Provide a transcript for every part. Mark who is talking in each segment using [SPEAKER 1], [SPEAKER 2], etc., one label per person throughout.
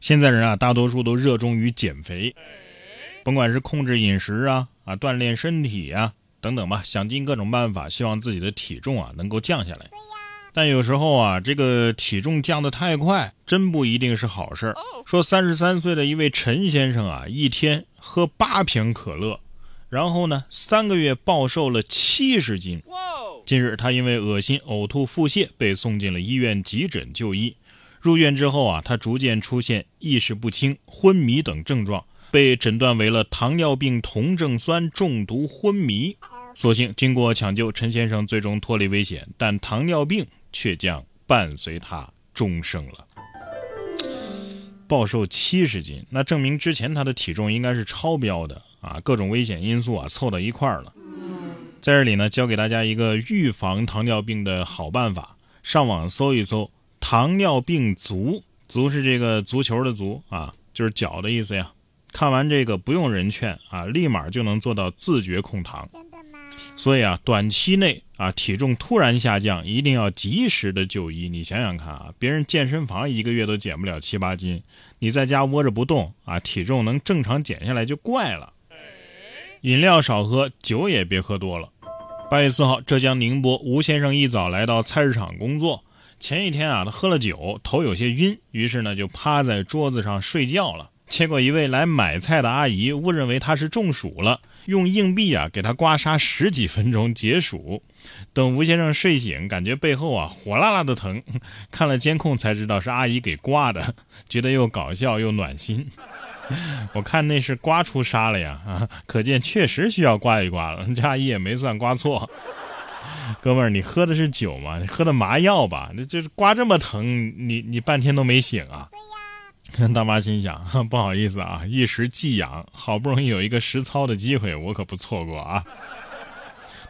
[SPEAKER 1] 现在人啊，大多数都热衷于减肥，甭管是控制饮食啊啊，锻炼身体啊等等吧，想尽各种办法，希望自己的体重啊能够降下来。但有时候啊，这个体重降得太快，真不一定是好事儿。说三十三岁的一位陈先生啊，一天喝八瓶可乐，然后呢，三个月暴瘦了七十斤。近日，他因为恶心、呕吐、腹泻，被送进了医院急诊就医。入院之后啊，他逐渐出现意识不清、昏迷等症状，被诊断为了糖尿病酮症酸中毒昏迷。所幸经过抢救，陈先生最终脱离危险，但糖尿病。却将伴随他终生了。暴瘦七十斤，那证明之前他的体重应该是超标的啊！各种危险因素啊凑到一块儿了。在这里呢，教给大家一个预防糖尿病的好办法：上网搜一搜“糖尿病足”，足是这个足球的足啊，就是脚的意思呀。看完这个不用人劝啊，立马就能做到自觉控糖。所以啊，短期内啊，体重突然下降，一定要及时的就医。你想想看啊，别人健身房一个月都减不了七八斤，你在家窝着不动啊，体重能正常减下来就怪了。饮料少喝，酒也别喝多了。八月四号，浙江宁波吴先生一早来到菜市场工作，前一天啊，他喝了酒，头有些晕，于是呢就趴在桌子上睡觉了。结果一位来买菜的阿姨误认为他是中暑了。用硬币啊给他刮痧十几分钟解暑，等吴先生睡醒，感觉背后啊火辣辣的疼，看了监控才知道是阿姨给刮的，觉得又搞笑又暖心。我看那是刮出痧了呀啊，可见确实需要刮一刮了。这阿姨也没算刮错。哥们儿，你喝的是酒吗？你喝的麻药吧？那就是刮这么疼，你你半天都没醒啊？大妈心想：不好意思啊，一时寄养，好不容易有一个实操的机会，我可不错过啊。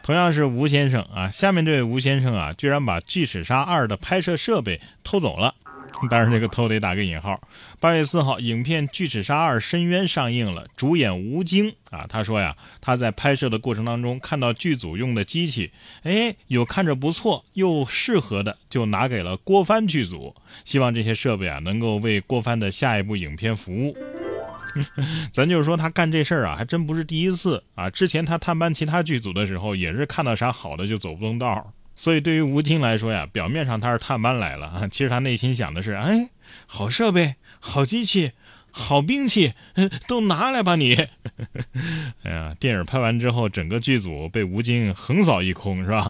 [SPEAKER 1] 同样是吴先生啊，下面这位吴先生啊，居然把《巨齿鲨二》的拍摄设备偷走了。当然，这个偷得打个引号。八月四号，影片《巨齿鲨二：深渊》上映了，主演吴京啊，他说呀，他在拍摄的过程当中看到剧组用的机器，哎，有看着不错又适合的，就拿给了郭帆剧组，希望这些设备啊能够为郭帆的下一部影片服务。咱就是说，他干这事儿啊，还真不是第一次啊，之前他探班其他剧组的时候，也是看到啥好的就走不动道。所以，对于吴京来说呀，表面上他是探班来了啊，其实他内心想的是：哎，好设备、好机器、好兵器，都拿来吧你！哎呀，电影拍完之后，整个剧组被吴京横扫一空，是吧？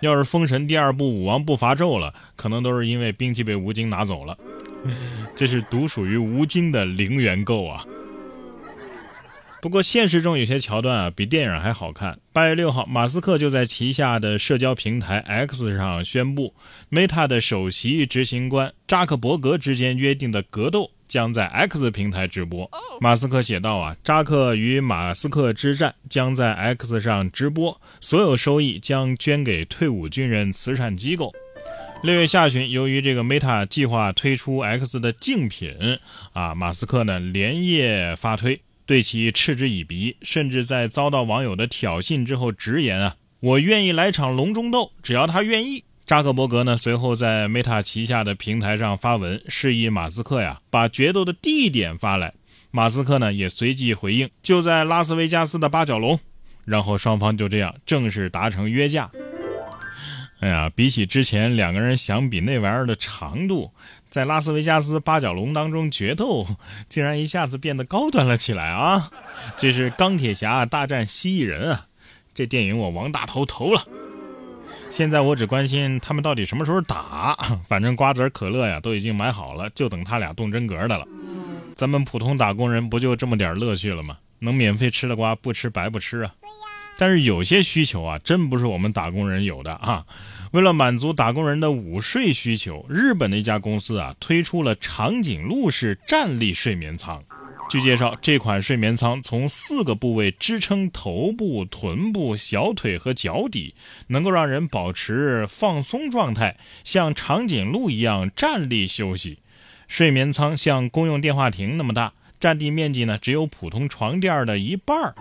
[SPEAKER 1] 要是《封神》第二部武王不伐纣了，可能都是因为兵器被吴京拿走了。这是独属于吴京的零元购啊！不过现实中有些桥段啊，比电影还好看。八月六号，马斯克就在旗下的社交平台 X 上宣布，Meta 的首席执行官扎克伯格之间约定的格斗将在 X 平台直播。马斯克写道啊，扎克与马斯克之战将在 X 上直播，所有收益将捐给退伍军人慈善机构。六月下旬，由于这个 Meta 计划推出 X 的竞品啊，马斯克呢连夜发推。对其嗤之以鼻，甚至在遭到网友的挑衅之后，直言啊，我愿意来场龙中斗，只要他愿意。扎克伯格呢，随后在 Meta 旗下的平台上发文，示意马斯克呀，把决斗的地点发来。马斯克呢，也随即回应，就在拉斯维加斯的八角笼。然后双方就这样正式达成约架。哎呀，比起之前两个人想比那玩意儿的长度。在拉斯维加斯八角笼当中决斗，竟然一下子变得高端了起来啊！这是钢铁侠大战蜥蜴人啊！这电影我王大头投了。现在我只关心他们到底什么时候打，反正瓜子可乐呀都已经买好了，就等他俩动真格的了。咱们普通打工人不就这么点乐趣了吗？能免费吃的瓜不吃白不吃啊！对呀但是有些需求啊，真不是我们打工人有的啊。为了满足打工人的午睡需求，日本的一家公司啊推出了长颈鹿式站立睡眠舱。据介绍，这款睡眠舱从四个部位支撑头部、臀部、小腿和脚底，能够让人保持放松状态，像长颈鹿一样站立休息。睡眠舱像公用电话亭那么大，占地面积呢只有普通床垫的一半儿。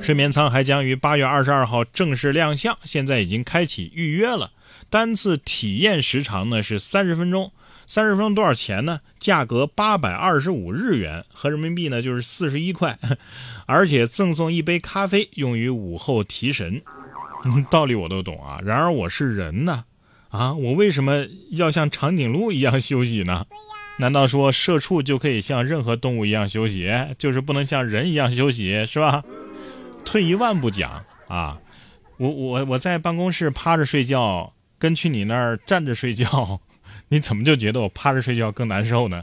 [SPEAKER 1] 睡眠舱还将于八月二十二号正式亮相，现在已经开启预约了。单次体验时长呢是三十分钟，三十分钟多少钱呢？价格八百二十五日元，合人民币呢就是四十一块，而且赠送一杯咖啡，用于午后提神。道理我都懂啊，然而我是人呢，啊，我为什么要像长颈鹿一样休息呢？难道说社畜就可以像任何动物一样休息，就是不能像人一样休息，是吧？退一万步讲啊，我我我在办公室趴着睡觉，跟去你那儿站着睡觉，你怎么就觉得我趴着睡觉更难受呢？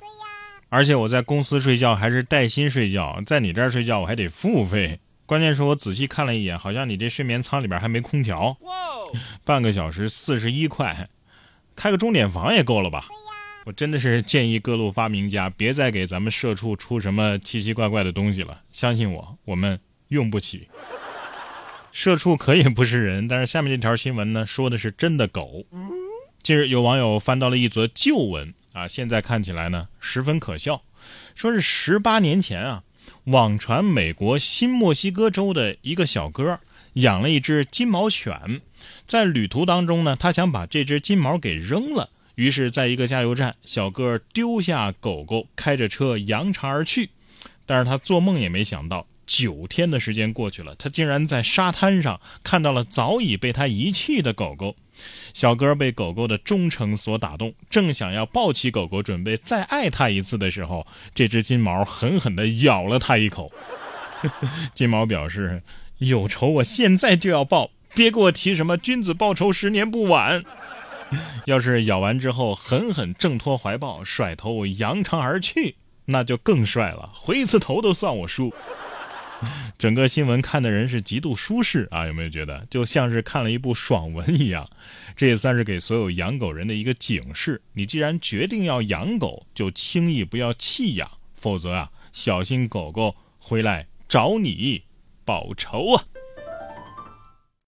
[SPEAKER 1] 而且我在公司睡觉还是带薪睡觉，在你这儿睡觉我还得付费。关键是我仔细看了一眼，好像你这睡眠舱里边还没空调。半个小时四十一块，开个钟点房也够了吧？我真的是建议各路发明家别再给咱们社畜出什么奇奇怪怪的东西了。相信我，我们用不起。社畜可以不是人，但是下面这条新闻呢，说的是真的狗。近日有网友翻到了一则旧闻啊，现在看起来呢十分可笑，说是十八年前啊，网传美国新墨西哥州的一个小哥养了一只金毛犬，在旅途当中呢，他想把这只金毛给扔了。于是，在一个加油站，小哥丢下狗狗，开着车扬长而去。但是他做梦也没想到，九天的时间过去了，他竟然在沙滩上看到了早已被他遗弃的狗狗。小哥被狗狗的忠诚所打动，正想要抱起狗狗，准备再爱它一次的时候，这只金毛狠狠地咬了他一口。金毛表示：“有仇我现在就要报，别给我提什么君子报仇，十年不晚。”要是咬完之后狠狠挣脱怀抱，甩头扬长而去，那就更帅了，回一次头都算我输。整个新闻看的人是极度舒适啊，有没有觉得就像是看了一部爽文一样？这也算是给所有养狗人的一个警示：你既然决定要养狗，就轻易不要弃养，否则啊，小心狗狗回来找你报仇啊！